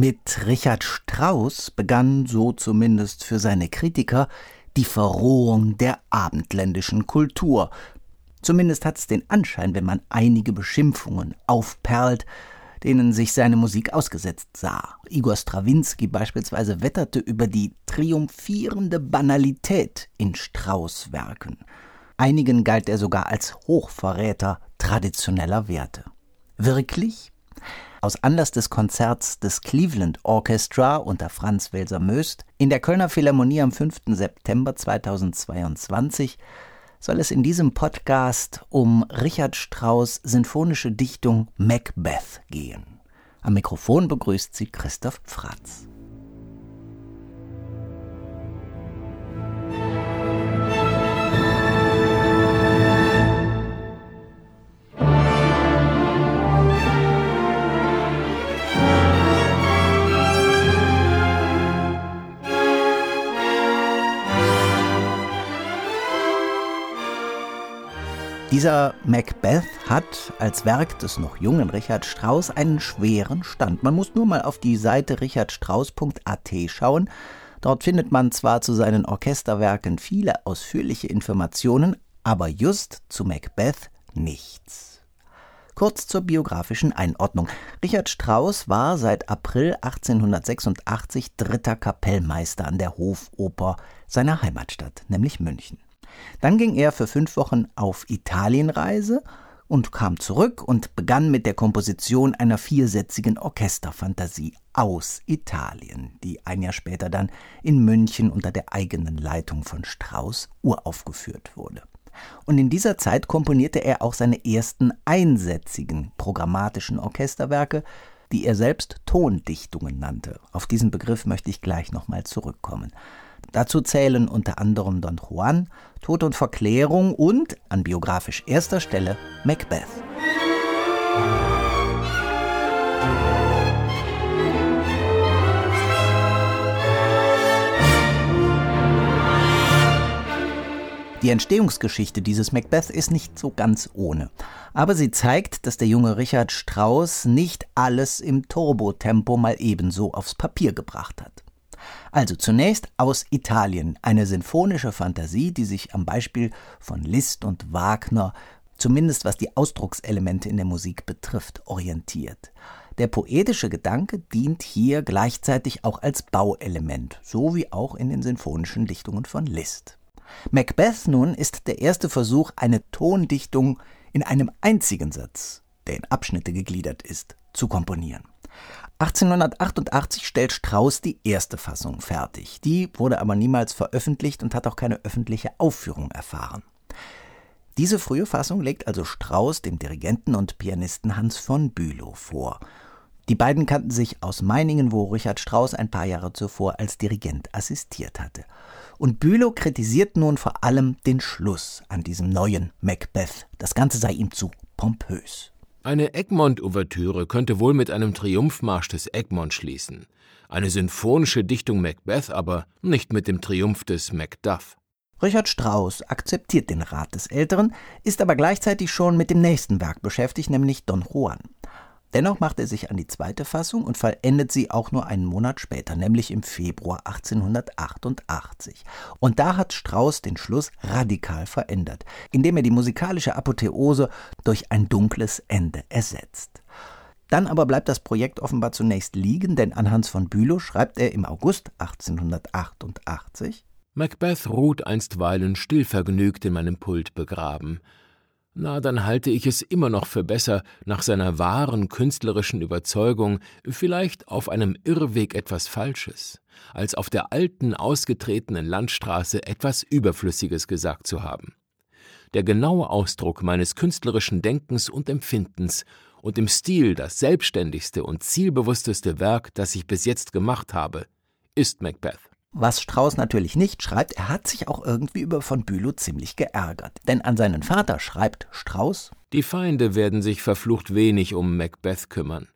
Mit Richard Strauss begann, so zumindest für seine Kritiker, die Verrohung der abendländischen Kultur. Zumindest hat es den Anschein, wenn man einige Beschimpfungen aufperlt, denen sich seine Musik ausgesetzt sah. Igor Strawinski beispielsweise wetterte über die triumphierende Banalität in Strauß Werken. Einigen galt er sogar als Hochverräter traditioneller Werte. Wirklich? Aus Anlass des Konzerts des Cleveland Orchestra unter Franz Welser Möst in der Kölner Philharmonie am 5. September 2022 soll es in diesem Podcast um Richard Strauss sinfonische Dichtung Macbeth gehen. Am Mikrofon begrüßt sie Christoph Fratz. Dieser Macbeth hat als Werk des noch jungen Richard Strauss einen schweren Stand. Man muss nur mal auf die Seite richardstrauss.at schauen. Dort findet man zwar zu seinen Orchesterwerken viele ausführliche Informationen, aber just zu Macbeth nichts. Kurz zur biografischen Einordnung. Richard Strauss war seit April 1886 dritter Kapellmeister an der Hofoper seiner Heimatstadt, nämlich München. Dann ging er für fünf Wochen auf Italienreise und kam zurück und begann mit der Komposition einer viersätzigen Orchesterfantasie aus Italien, die ein Jahr später dann in München unter der eigenen Leitung von Strauss uraufgeführt wurde. Und in dieser Zeit komponierte er auch seine ersten einsätzigen programmatischen Orchesterwerke, die er selbst Tondichtungen nannte. Auf diesen Begriff möchte ich gleich nochmal zurückkommen. Dazu zählen unter anderem Don Juan, Tod und Verklärung und, an biografisch erster Stelle, Macbeth. Die Entstehungsgeschichte dieses Macbeth ist nicht so ganz ohne. Aber sie zeigt, dass der junge Richard Strauss nicht alles im Turbotempo mal ebenso aufs Papier gebracht hat. Also zunächst aus Italien eine sinfonische Fantasie, die sich am Beispiel von Liszt und Wagner, zumindest was die Ausdruckselemente in der Musik betrifft, orientiert. Der poetische Gedanke dient hier gleichzeitig auch als Bauelement, so wie auch in den sinfonischen Dichtungen von Liszt. Macbeth nun ist der erste Versuch, eine Tondichtung in einem einzigen Satz, der in Abschnitte gegliedert ist, zu komponieren. 1888 stellt Strauss die erste Fassung fertig. Die wurde aber niemals veröffentlicht und hat auch keine öffentliche Aufführung erfahren. Diese frühe Fassung legt also Strauss dem Dirigenten und Pianisten Hans von Bülow vor. Die beiden kannten sich aus Meiningen, wo Richard Strauss ein paar Jahre zuvor als Dirigent assistiert hatte. Und Bülow kritisiert nun vor allem den Schluss an diesem neuen Macbeth. Das Ganze sei ihm zu pompös. Eine Egmont-Ouvertüre könnte wohl mit einem Triumphmarsch des Egmont schließen, eine sinfonische Dichtung Macbeth aber nicht mit dem Triumph des Macduff. Richard Strauss akzeptiert den Rat des Älteren, ist aber gleichzeitig schon mit dem nächsten Werk beschäftigt, nämlich Don Juan. Dennoch macht er sich an die zweite Fassung und vollendet sie auch nur einen Monat später, nämlich im Februar 1888. Und da hat Strauss den Schluss radikal verändert, indem er die musikalische Apotheose durch ein dunkles Ende ersetzt. Dann aber bleibt das Projekt offenbar zunächst liegen, denn an Hans von Bülow schreibt er im August 1888 Macbeth ruht einstweilen stillvergnügt in meinem Pult begraben na, dann halte ich es immer noch für besser, nach seiner wahren künstlerischen Überzeugung vielleicht auf einem Irrweg etwas Falsches, als auf der alten, ausgetretenen Landstraße etwas Überflüssiges gesagt zu haben. Der genaue Ausdruck meines künstlerischen Denkens und Empfindens und im Stil das selbstständigste und zielbewussteste Werk, das ich bis jetzt gemacht habe, ist Macbeth. Was Strauß natürlich nicht schreibt, er hat sich auch irgendwie über von Bülow ziemlich geärgert. Denn an seinen Vater schreibt Strauß: Die Feinde werden sich verflucht wenig um Macbeth kümmern.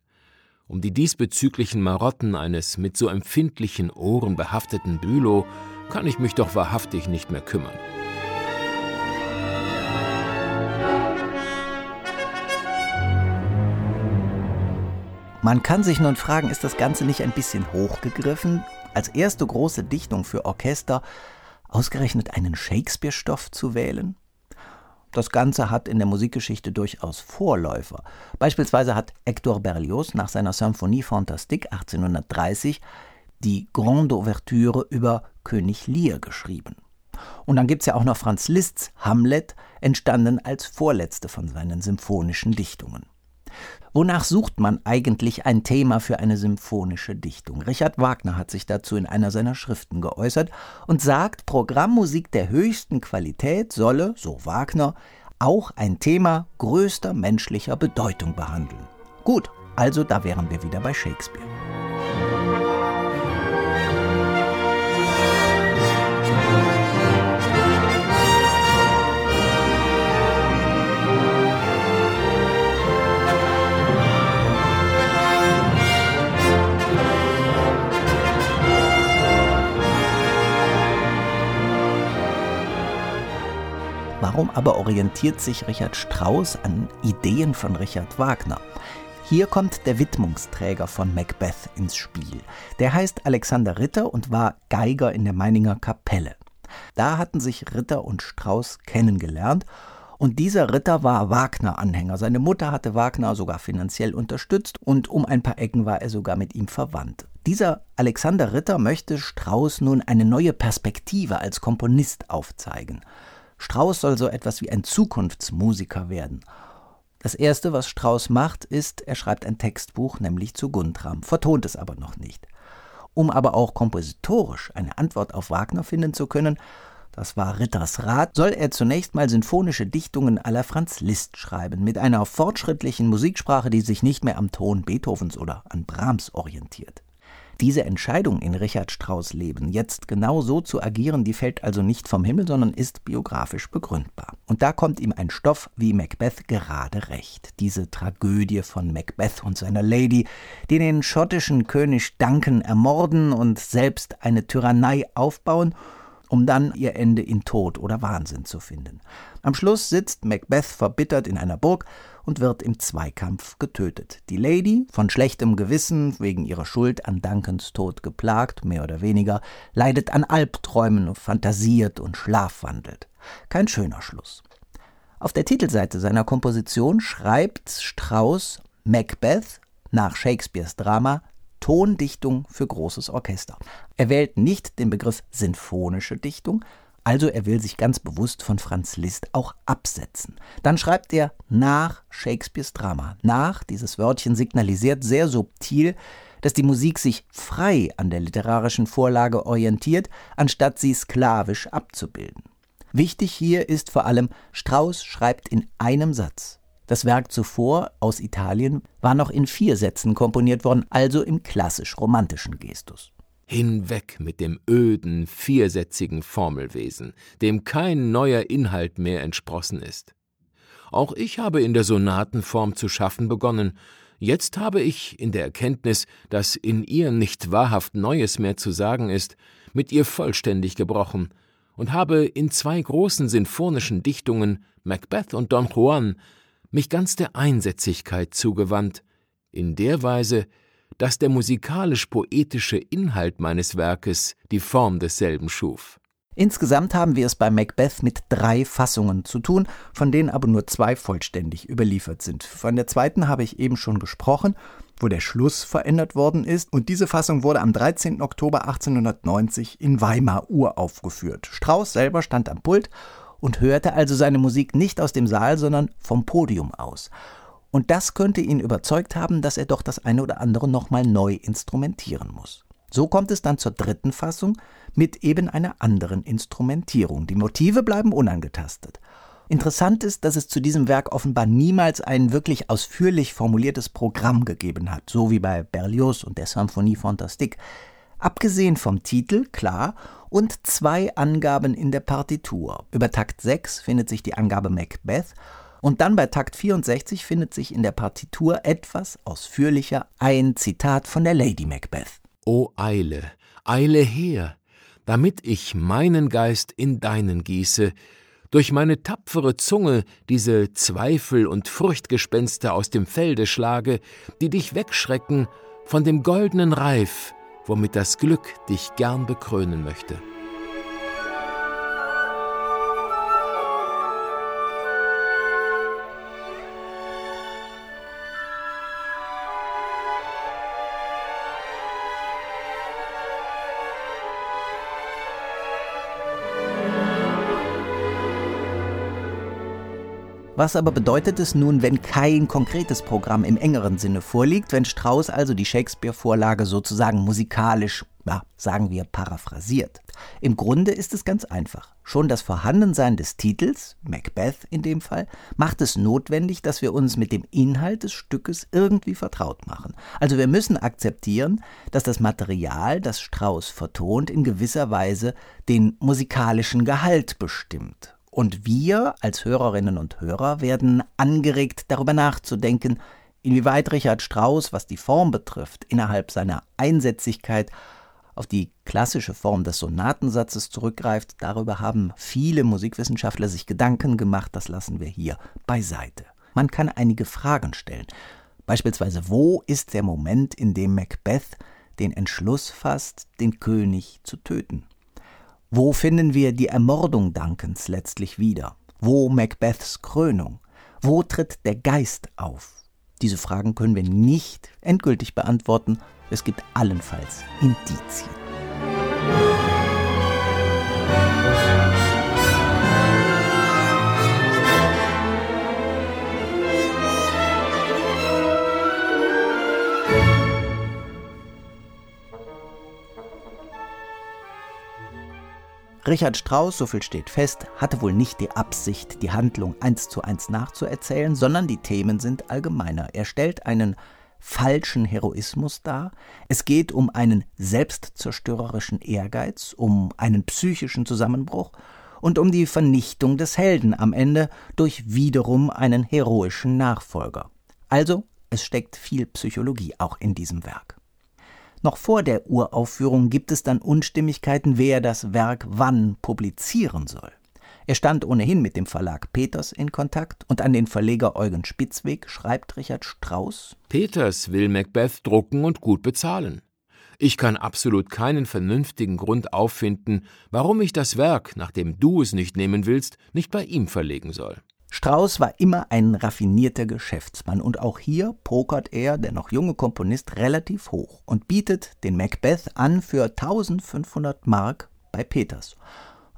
Um die diesbezüglichen Marotten eines mit so empfindlichen Ohren behafteten Bülow kann ich mich doch wahrhaftig nicht mehr kümmern. Man kann sich nun fragen, ist das Ganze nicht ein bisschen hochgegriffen? Als erste große Dichtung für Orchester ausgerechnet einen Shakespeare-Stoff zu wählen? Das Ganze hat in der Musikgeschichte durchaus Vorläufer. Beispielsweise hat Hector Berlioz nach seiner Symphonie Fantastique 1830 die Grande Ouverture über König Lear geschrieben. Und dann gibt es ja auch noch Franz Liszt's Hamlet, entstanden als vorletzte von seinen symphonischen Dichtungen. Wonach sucht man eigentlich ein Thema für eine symphonische Dichtung? Richard Wagner hat sich dazu in einer seiner Schriften geäußert und sagt, Programmmusik der höchsten Qualität solle, so Wagner, auch ein Thema größter menschlicher Bedeutung behandeln. Gut, also da wären wir wieder bei Shakespeare. Warum aber orientiert sich Richard Strauss an Ideen von Richard Wagner? Hier kommt der Widmungsträger von Macbeth ins Spiel. Der heißt Alexander Ritter und war Geiger in der Meininger Kapelle. Da hatten sich Ritter und Strauss kennengelernt und dieser Ritter war Wagner-Anhänger. Seine Mutter hatte Wagner sogar finanziell unterstützt und um ein paar Ecken war er sogar mit ihm verwandt. Dieser Alexander Ritter möchte Strauss nun eine neue Perspektive als Komponist aufzeigen. Strauss soll so etwas wie ein Zukunftsmusiker werden. Das erste, was Strauss macht, ist, er schreibt ein Textbuch, nämlich zu Guntram, vertont es aber noch nicht. Um aber auch kompositorisch eine Antwort auf Wagner finden zu können, das war Ritters Rat, soll er zunächst mal sinfonische Dichtungen aller Franz Liszt schreiben, mit einer fortschrittlichen Musiksprache, die sich nicht mehr am Ton Beethovens oder an Brahms orientiert. Diese Entscheidung in Richard Strauss Leben, jetzt genau so zu agieren, die fällt also nicht vom Himmel, sondern ist biografisch begründbar. Und da kommt ihm ein Stoff wie Macbeth gerade recht. Diese Tragödie von Macbeth und seiner Lady, die den schottischen König Duncan ermorden und selbst eine Tyrannei aufbauen um dann ihr Ende in Tod oder Wahnsinn zu finden. Am Schluss sitzt Macbeth verbittert in einer Burg und wird im Zweikampf getötet. Die Lady, von schlechtem Gewissen wegen ihrer Schuld an Duncans Tod geplagt, mehr oder weniger, leidet an Albträumen, fantasiert und schlafwandelt. Kein schöner Schluss. Auf der Titelseite seiner Komposition schreibt Strauss Macbeth nach Shakespeares Drama Tondichtung für großes Orchester. Er wählt nicht den Begriff sinfonische Dichtung, also er will sich ganz bewusst von Franz Liszt auch absetzen. Dann schreibt er nach Shakespeares Drama. Nach, dieses Wörtchen signalisiert sehr subtil, dass die Musik sich frei an der literarischen Vorlage orientiert, anstatt sie sklavisch abzubilden. Wichtig hier ist vor allem, Strauss schreibt in einem Satz. Das Werk zuvor aus Italien war noch in vier Sätzen komponiert worden, also im klassisch-romantischen Gestus. Hinweg mit dem öden, viersätzigen Formelwesen, dem kein neuer Inhalt mehr entsprossen ist. Auch ich habe in der Sonatenform zu schaffen begonnen, jetzt habe ich in der Erkenntnis, dass in ihr nicht wahrhaft Neues mehr zu sagen ist, mit ihr vollständig gebrochen und habe in zwei großen sinfonischen Dichtungen, Macbeth und Don Juan, mich ganz der Einsätzigkeit zugewandt, in der Weise, dass der musikalisch-poetische Inhalt meines Werkes die Form desselben schuf. Insgesamt haben wir es bei Macbeth mit drei Fassungen zu tun, von denen aber nur zwei vollständig überliefert sind. Von der zweiten habe ich eben schon gesprochen, wo der Schluss verändert worden ist, und diese Fassung wurde am 13. Oktober 1890 in Weimar uraufgeführt. Strauss selber stand am Pult und hörte also seine Musik nicht aus dem Saal, sondern vom Podium aus. Und das könnte ihn überzeugt haben, dass er doch das eine oder andere nochmal neu instrumentieren muss. So kommt es dann zur dritten Fassung mit eben einer anderen Instrumentierung. Die Motive bleiben unangetastet. Interessant ist, dass es zu diesem Werk offenbar niemals ein wirklich ausführlich formuliertes Programm gegeben hat, so wie bei Berlioz und der Symphonie Fantastique. Abgesehen vom Titel, klar, und zwei Angaben in der Partitur. Über Takt 6 findet sich die Angabe Macbeth und dann bei Takt 64 findet sich in der Partitur etwas ausführlicher ein Zitat von der Lady Macbeth. O Eile, eile her, damit ich meinen Geist in deinen gieße, durch meine tapfere Zunge diese Zweifel und Furchtgespenster aus dem Felde schlage, die dich wegschrecken von dem goldenen Reif, womit das Glück dich gern bekrönen möchte. Was aber bedeutet es nun, wenn kein konkretes Programm im engeren Sinne vorliegt, wenn Strauss also die Shakespeare-Vorlage sozusagen musikalisch, ja, sagen wir, paraphrasiert? Im Grunde ist es ganz einfach. Schon das Vorhandensein des Titels, Macbeth in dem Fall, macht es notwendig, dass wir uns mit dem Inhalt des Stückes irgendwie vertraut machen. Also wir müssen akzeptieren, dass das Material, das Strauss vertont, in gewisser Weise den musikalischen Gehalt bestimmt. Und wir als Hörerinnen und Hörer werden angeregt, darüber nachzudenken, inwieweit Richard Strauss, was die Form betrifft, innerhalb seiner Einsätzigkeit auf die klassische Form des Sonatensatzes zurückgreift. Darüber haben viele Musikwissenschaftler sich Gedanken gemacht, das lassen wir hier beiseite. Man kann einige Fragen stellen. Beispielsweise, wo ist der Moment, in dem Macbeth den Entschluss fasst, den König zu töten? Wo finden wir die Ermordung Duncans letztlich wieder? Wo Macbeths Krönung? Wo tritt der Geist auf? Diese Fragen können wir nicht endgültig beantworten. Es gibt allenfalls Indizien. Richard Strauss, so viel steht fest, hatte wohl nicht die Absicht, die Handlung eins zu eins nachzuerzählen, sondern die Themen sind allgemeiner. Er stellt einen falschen Heroismus dar. Es geht um einen selbstzerstörerischen Ehrgeiz, um einen psychischen Zusammenbruch und um die Vernichtung des Helden am Ende durch wiederum einen heroischen Nachfolger. Also, es steckt viel Psychologie auch in diesem Werk. Noch vor der Uraufführung gibt es dann Unstimmigkeiten, wer das Werk wann publizieren soll. Er stand ohnehin mit dem Verlag Peters in Kontakt und an den Verleger Eugen Spitzweg schreibt Richard Strauss: Peters will Macbeth drucken und gut bezahlen. Ich kann absolut keinen vernünftigen Grund auffinden, warum ich das Werk, nachdem du es nicht nehmen willst, nicht bei ihm verlegen soll. Strauss war immer ein raffinierter Geschäftsmann und auch hier pokert er, der noch junge Komponist, relativ hoch und bietet den Macbeth an für 1500 Mark bei Peters.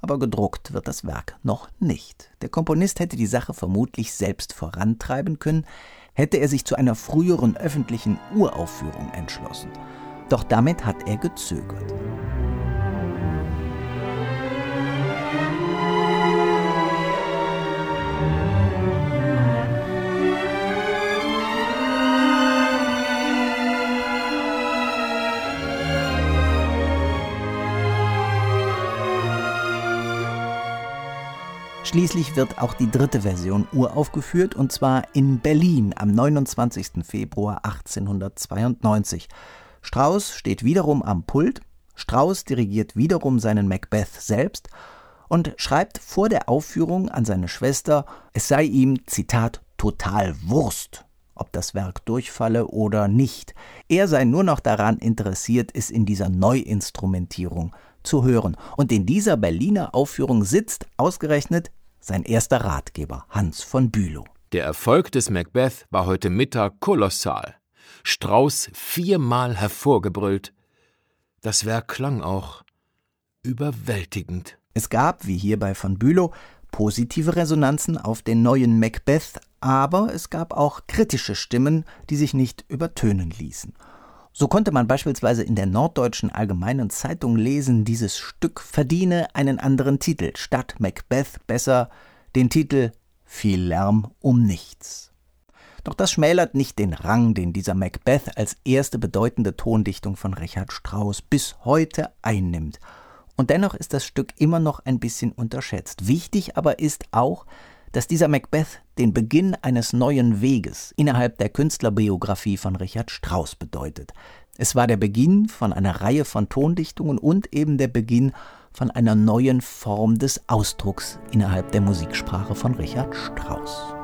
Aber gedruckt wird das Werk noch nicht. Der Komponist hätte die Sache vermutlich selbst vorantreiben können, hätte er sich zu einer früheren öffentlichen Uraufführung entschlossen. Doch damit hat er gezögert. Schließlich wird auch die dritte Version uraufgeführt und zwar in Berlin am 29. Februar 1892. Strauss steht wiederum am Pult, Strauss dirigiert wiederum seinen Macbeth selbst und schreibt vor der Aufführung an seine Schwester, es sei ihm, Zitat, total Wurst, ob das Werk durchfalle oder nicht. Er sei nur noch daran interessiert, es in dieser Neuinstrumentierung zu hören. Und in dieser Berliner Aufführung sitzt ausgerechnet sein erster Ratgeber Hans von Bülow. Der Erfolg des Macbeth war heute Mittag kolossal. Strauß viermal hervorgebrüllt. Das Werk klang auch überwältigend. Es gab, wie hier bei von Bülow, positive Resonanzen auf den neuen Macbeth, aber es gab auch kritische Stimmen, die sich nicht übertönen ließen. So konnte man beispielsweise in der Norddeutschen Allgemeinen Zeitung lesen, dieses Stück verdiene einen anderen Titel, statt Macbeth besser den Titel Viel Lärm um nichts. Doch das schmälert nicht den Rang, den dieser Macbeth als erste bedeutende Tondichtung von Richard Strauss bis heute einnimmt. Und dennoch ist das Stück immer noch ein bisschen unterschätzt. Wichtig aber ist auch, dass dieser Macbeth den Beginn eines neuen Weges innerhalb der Künstlerbiografie von Richard Strauss bedeutet. Es war der Beginn von einer Reihe von Tondichtungen und eben der Beginn von einer neuen Form des Ausdrucks innerhalb der Musiksprache von Richard Strauss.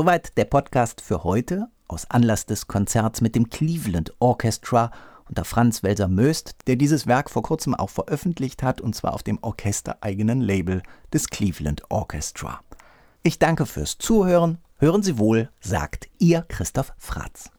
Soweit der Podcast für heute aus Anlass des Konzerts mit dem Cleveland Orchestra unter Franz Welser Möst, der dieses Werk vor kurzem auch veröffentlicht hat, und zwar auf dem orchestereigenen Label des Cleveland Orchestra. Ich danke fürs Zuhören. Hören Sie wohl, sagt Ihr Christoph Fratz.